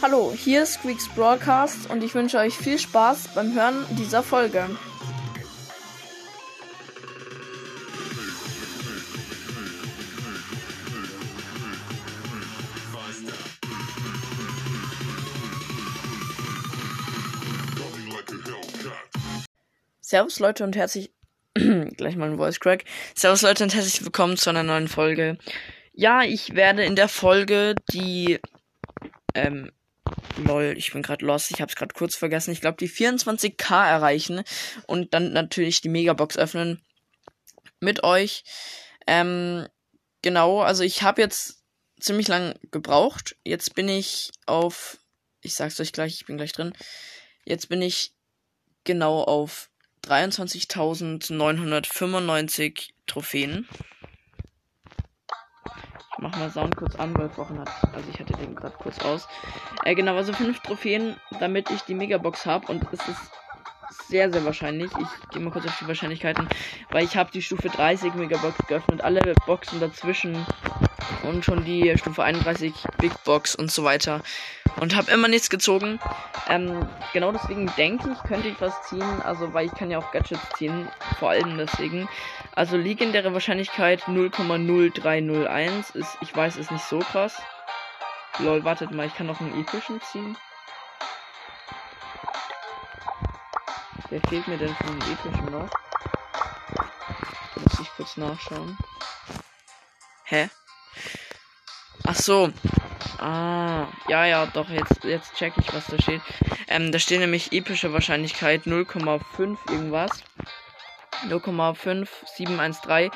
Hallo, hier ist Squeaks Broadcast und ich wünsche euch viel Spaß beim Hören dieser Folge. Servus Leute und herzlich gleich mal ein Voice Crack. Servus Leute und herzlich willkommen zu einer neuen Folge. Ja, ich werde in der Folge die ähm lol, ich bin gerade lost, ich habe es gerade kurz vergessen. Ich glaube, die 24k erreichen und dann natürlich die Megabox öffnen mit euch. Ähm genau, also ich habe jetzt ziemlich lang gebraucht. Jetzt bin ich auf ich sag's euch gleich, ich bin gleich drin. Jetzt bin ich genau auf 23.995 Trophäen. Mach mal Sound kurz an, weil vorhin hat, also ich hatte den gerade kurz aus. Äh, genau, also fünf Trophäen, damit ich die Megabox habe und es ist sehr, sehr wahrscheinlich. Ich gehe mal kurz auf die Wahrscheinlichkeiten, weil ich habe die Stufe 30 Megabox geöffnet, alle Boxen dazwischen und schon die Stufe 31 Big Box und so weiter und habe immer nichts gezogen. Ähm, genau deswegen denke ich, könnte ich was ziehen, also weil ich kann ja auch Gadgets ziehen, vor allem deswegen. Also legendäre Wahrscheinlichkeit 0,0301 ist, ich weiß, ist nicht so krass. Lol, wartet mal, ich kann noch einen epischen ziehen. Wer fehlt mir denn von den epischen noch? Muss ich kurz nachschauen. Hä? Ach so. Ah, ja, ja, doch, jetzt, jetzt check ich, was da steht. Ähm, da steht nämlich epische Wahrscheinlichkeit 0,5 irgendwas. 0,5713.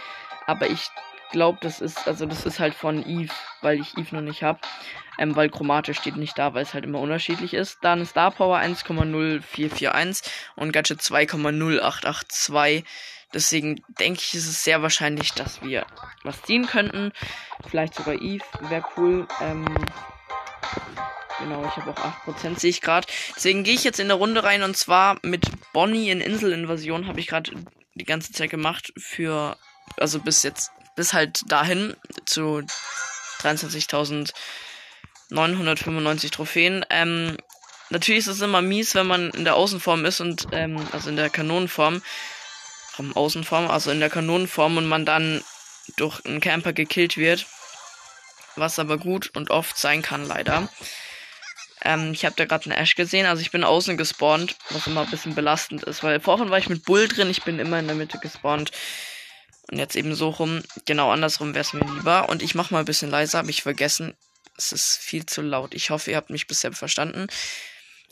Aber ich glaube, das ist, also das ist halt von Eve, weil ich Eve noch nicht habe. Ähm, weil chromatisch steht nicht da, weil es halt immer unterschiedlich ist. Dann Star Power 1,0441 und Gadget 2,0882. Deswegen denke ich, ist es sehr wahrscheinlich, dass wir was ziehen könnten. Vielleicht sogar Eve, wäre cool. Ähm, genau, ich habe auch 8%, sehe ich gerade. Deswegen gehe ich jetzt in der Runde rein und zwar mit Bonnie in Inselinvasion habe ich gerade die ganze Zeit gemacht für, also bis jetzt, bis halt dahin zu 23.995 Trophäen. Ähm, natürlich ist es immer mies, wenn man in der Außenform ist und, ähm, also in der Kanonenform vom Außenform, also in der Kanonenform und man dann durch einen Camper gekillt wird. Was aber gut und oft sein kann, leider. Ähm, ich habe da gerade einen Ash gesehen, also ich bin außen gespawnt, was immer ein bisschen belastend ist, weil vorhin war ich mit Bull drin, ich bin immer in der Mitte gespawnt. Und jetzt eben so rum, genau andersrum wäre es mir lieber. Und ich mache mal ein bisschen leiser, habe ich vergessen. Es ist viel zu laut. Ich hoffe, ihr habt mich bisher verstanden.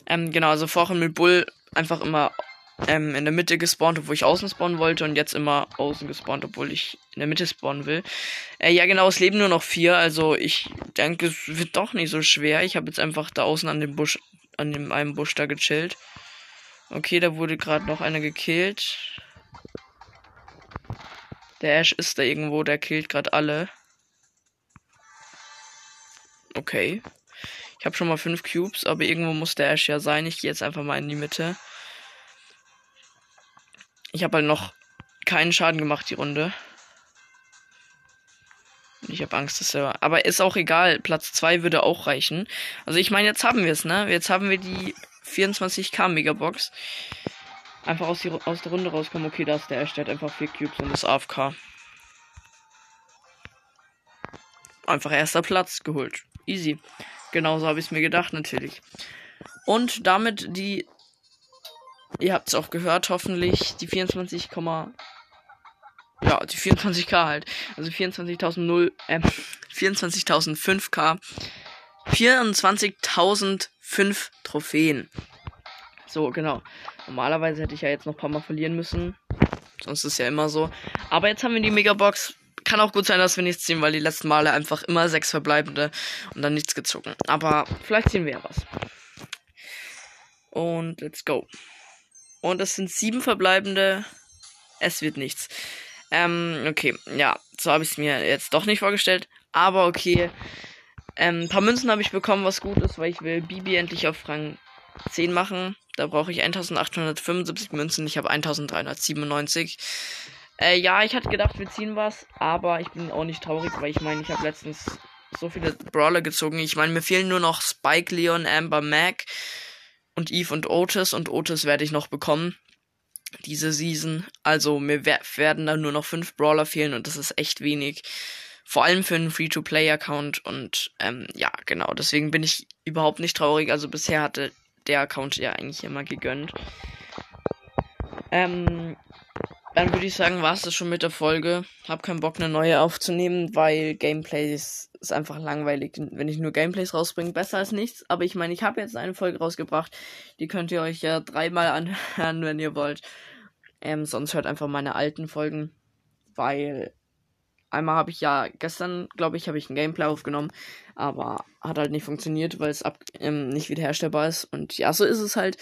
Ähm, genau, also vorhin mit Bull einfach immer ähm, in der Mitte gespawnt, obwohl ich außen spawnen wollte und jetzt immer außen gespawnt, obwohl ich in der Mitte spawnen will. Äh, ja, genau, es leben nur noch vier, also ich denke, es wird doch nicht so schwer. Ich habe jetzt einfach da außen an dem Busch, an dem einen Busch da gechillt. Okay, da wurde gerade noch einer gekillt. Der Ash ist da irgendwo, der killt gerade alle. Okay. Ich habe schon mal fünf Cubes, aber irgendwo muss der Ash ja sein. Ich gehe jetzt einfach mal in die Mitte. Ich habe halt noch keinen Schaden gemacht, die Runde. Ich habe Angst, dass er. Aber ist auch egal. Platz 2 würde auch reichen. Also ich meine, jetzt haben wir es, ne? Jetzt haben wir die 24k Megabox. Einfach aus, die, aus der Runde rauskommen. Okay, da ist der erstellt einfach 4 Cubes und das AFK. Einfach erster Platz geholt. Easy. Genauso habe ich es mir gedacht, natürlich. Und damit die Ihr habt es auch gehört, hoffentlich. Die 24, ja, die 24k halt. Also 24.000 äh, 24.005k. 24.005 Trophäen. So, genau. Normalerweise hätte ich ja jetzt noch ein paar Mal verlieren müssen. Sonst ist ja immer so. Aber jetzt haben wir die Megabox. Kann auch gut sein, dass wir nichts ziehen, weil die letzten Male einfach immer sechs verbleibende und dann nichts gezogen. Aber vielleicht ziehen wir ja was. Und let's go. Und es sind sieben verbleibende. Es wird nichts. Ähm, okay, ja, so habe ich es mir jetzt doch nicht vorgestellt. Aber okay. Ähm, ein paar Münzen habe ich bekommen, was gut ist, weil ich will Bibi endlich auf Rang 10 machen. Da brauche ich 1875 Münzen. Ich habe 1397. Äh, ja, ich hatte gedacht, wir ziehen was, aber ich bin auch nicht traurig, weil ich meine, ich habe letztens so viele Brawler gezogen. Ich meine, mir fehlen nur noch Spike, Leon, Amber, Mac und Eve und Otis. Und Otis werde ich noch bekommen. Diese Season. Also mir werden da nur noch fünf Brawler fehlen und das ist echt wenig. Vor allem für einen Free-to-Play-Account. Und ähm, ja, genau. Deswegen bin ich überhaupt nicht traurig. Also bisher hatte der Account ja eigentlich immer gegönnt. Ähm, dann würde ich sagen, war es das schon mit der Folge. Hab keinen Bock, eine neue aufzunehmen, weil Gameplays ist einfach langweilig. Wenn ich nur Gameplays rausbringe, besser als nichts. Aber ich meine, ich habe jetzt eine Folge rausgebracht. Die könnt ihr euch ja dreimal anhören, wenn ihr wollt. Ähm, sonst hört einfach meine alten Folgen. Weil einmal habe ich ja gestern, glaube ich, habe ich ein Gameplay aufgenommen. Aber hat halt nicht funktioniert, weil es ähm, nicht wiederherstellbar ist. Und ja, so ist es halt.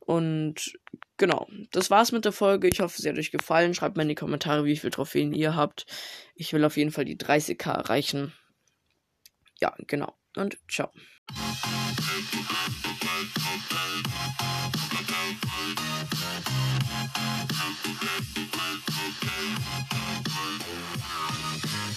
Und genau, das war's mit der Folge. Ich hoffe, sie hat euch gefallen. Schreibt mal in die Kommentare, wie viele Trophäen ihr habt. Ich will auf jeden Fall die 30k erreichen. Ja, genau. Und ciao.